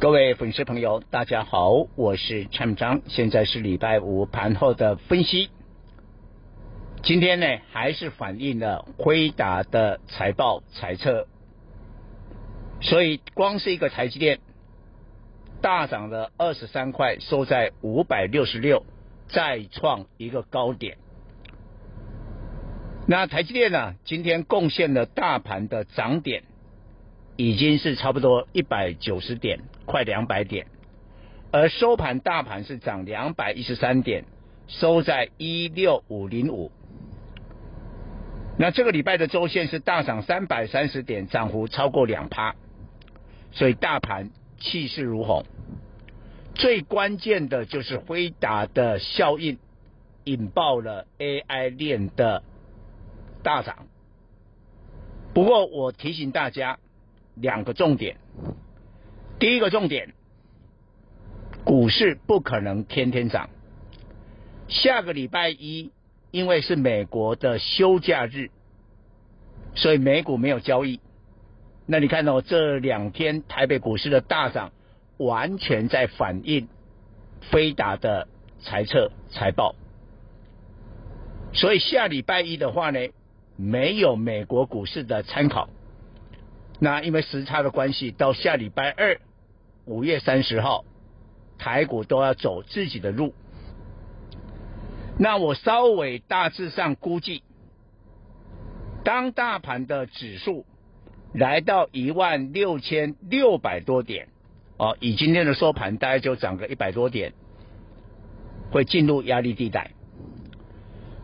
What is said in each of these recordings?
各位粉丝朋友，大家好，我是陈明彰，现在是礼拜五盘后的分析。今天呢，还是反映了辉达的财报财测，所以光是一个台积电大涨了二十三块，收在五百六十六，再创一个高点。那台积电呢，今天贡献了大盘的涨点。已经是差不多一百九十点，快两百点，而收盘大盘是涨两百一十三点，收在一六五零五。那这个礼拜的周线是大涨三百三十点，涨幅超过两趴，所以大盘气势如虹。最关键的就是辉达的效应，引爆了 AI 链的大涨。不过我提醒大家。两个重点，第一个重点，股市不可能天天涨。下个礼拜一，因为是美国的休假日，所以美股没有交易。那你看到、哦、这两天台北股市的大涨，完全在反映飞达的财测财报。所以下礼拜一的话呢，没有美国股市的参考。那因为时差的关系，到下礼拜二，五月三十号，台股都要走自己的路。那我稍微大致上估计，当大盘的指数来到一万六千六百多点，哦，以今天的收盘大概就涨个一百多点，会进入压力地带。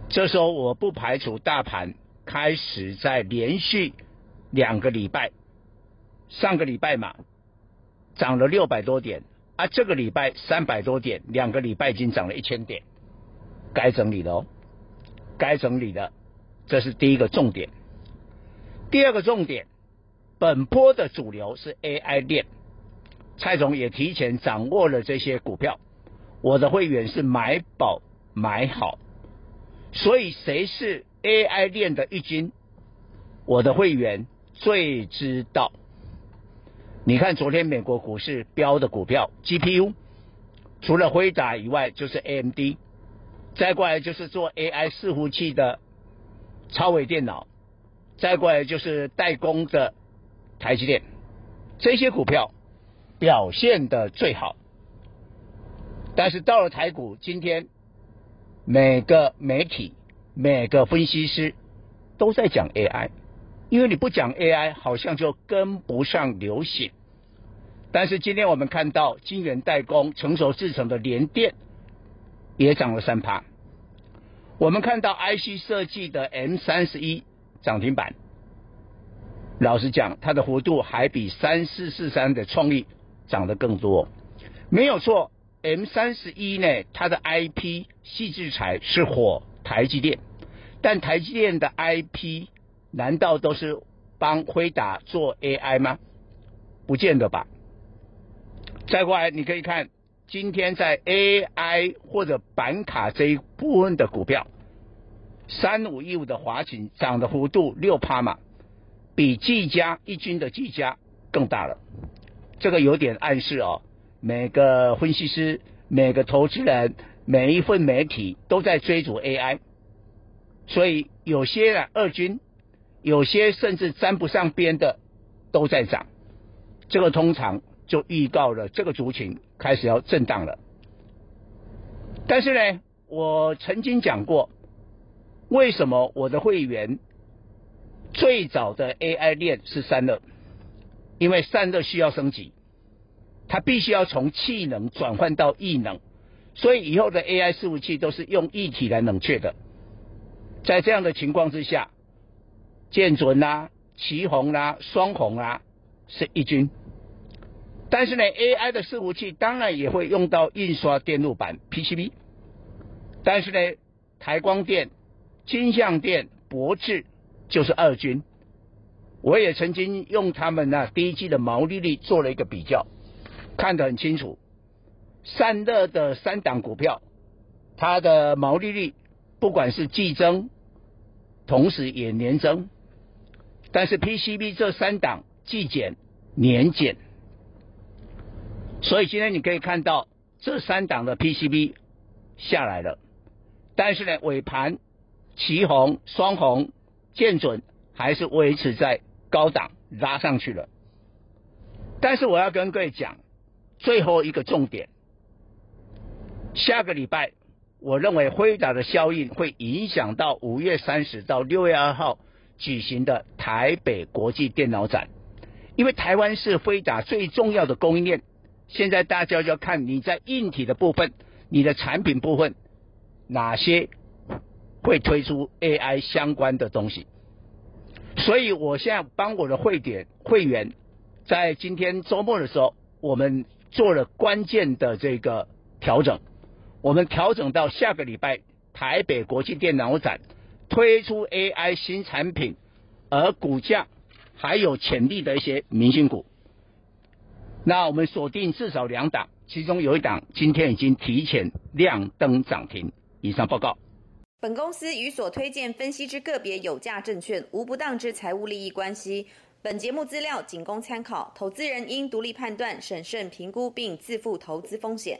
这时候我不排除大盘开始在连续两个礼拜。上个礼拜嘛，涨了六百多点，啊，这个礼拜三百多点，两个礼拜已经涨了一千点，该整理的哦，该整理的，这是第一个重点。第二个重点，本波的主流是 AI 链，蔡总也提前掌握了这些股票，我的会员是买饱买好，所以谁是 AI 链的一军，我的会员最知道。你看昨天美国股市标的股票，GPU 除了辉达以外，就是 AMD，再过来就是做 AI 伺服器的超微电脑，再过来就是代工的台积电，这些股票表现的最好。但是到了台股，今天每个媒体、每个分析师都在讲 AI。因为你不讲 AI，好像就跟不上流行。但是今天我们看到晶圆代工、成熟制程的联电也涨了三趴。我们看到 IC 设计的 M 三十一涨停板，老实讲，它的幅度还比三四四三的创意涨得更多。没有错，M 三十一呢，它的 IP 细制材是火台积电，但台积电的 IP。难道都是帮辉达做 AI 吗？不见得吧。再过来，你可以看今天在 AI 或者板卡这一部分的股票，三五一五的华擎涨的幅度六趴嘛，比技嘉一军的技嘉更大了。这个有点暗示哦，每个分析师、每个投资人、每一份媒体都在追逐 AI，所以有些啊二军。有些甚至沾不上边的都在涨，这个通常就预告了这个族群开始要震荡了。但是呢，我曾经讲过，为什么我的会员最早的 AI 链是散热？因为散热需要升级，它必须要从气能转换到液能，所以以后的 AI 伺服器都是用液体来冷却的。在这样的情况之下。建准啦、奇鋐啦、双红啦，是一军。但是呢，AI 的伺服器当然也会用到印刷电路板 PCB。但是呢，台光电、金像电、博智就是二军。我也曾经用他们那第一季的毛利率做了一个比较，看得很清楚。散热的三档股票，它的毛利率不管是季增，同时也年增。但是 PCB 这三档季减年减，所以今天你可以看到这三档的 PCB 下来了，但是呢尾盘旗红、双红、建准还是维持在。高档拉上去了，但是我要跟各位讲最后一个重点，下个礼拜我认为辉达的效应会影响到五月三十到六月二号举行的台北国际电脑展，因为台湾是辉达最重要的供应链，现在大家就要看你在硬体的部分，你的产品部分哪些会推出 AI 相关的东西。所以，我现在帮我的会点会员，在今天周末的时候，我们做了关键的这个调整。我们调整到下个礼拜台北国际电脑展推出 AI 新产品，而股价还有潜力的一些明星股。那我们锁定至少两档，其中有一档今天已经提前亮灯涨停。以上报告。本公司与所推荐分析之个别有价证券无不当之财务利益关系。本节目资料仅供参考，投资人应独立判断、审慎评估并自负投资风险。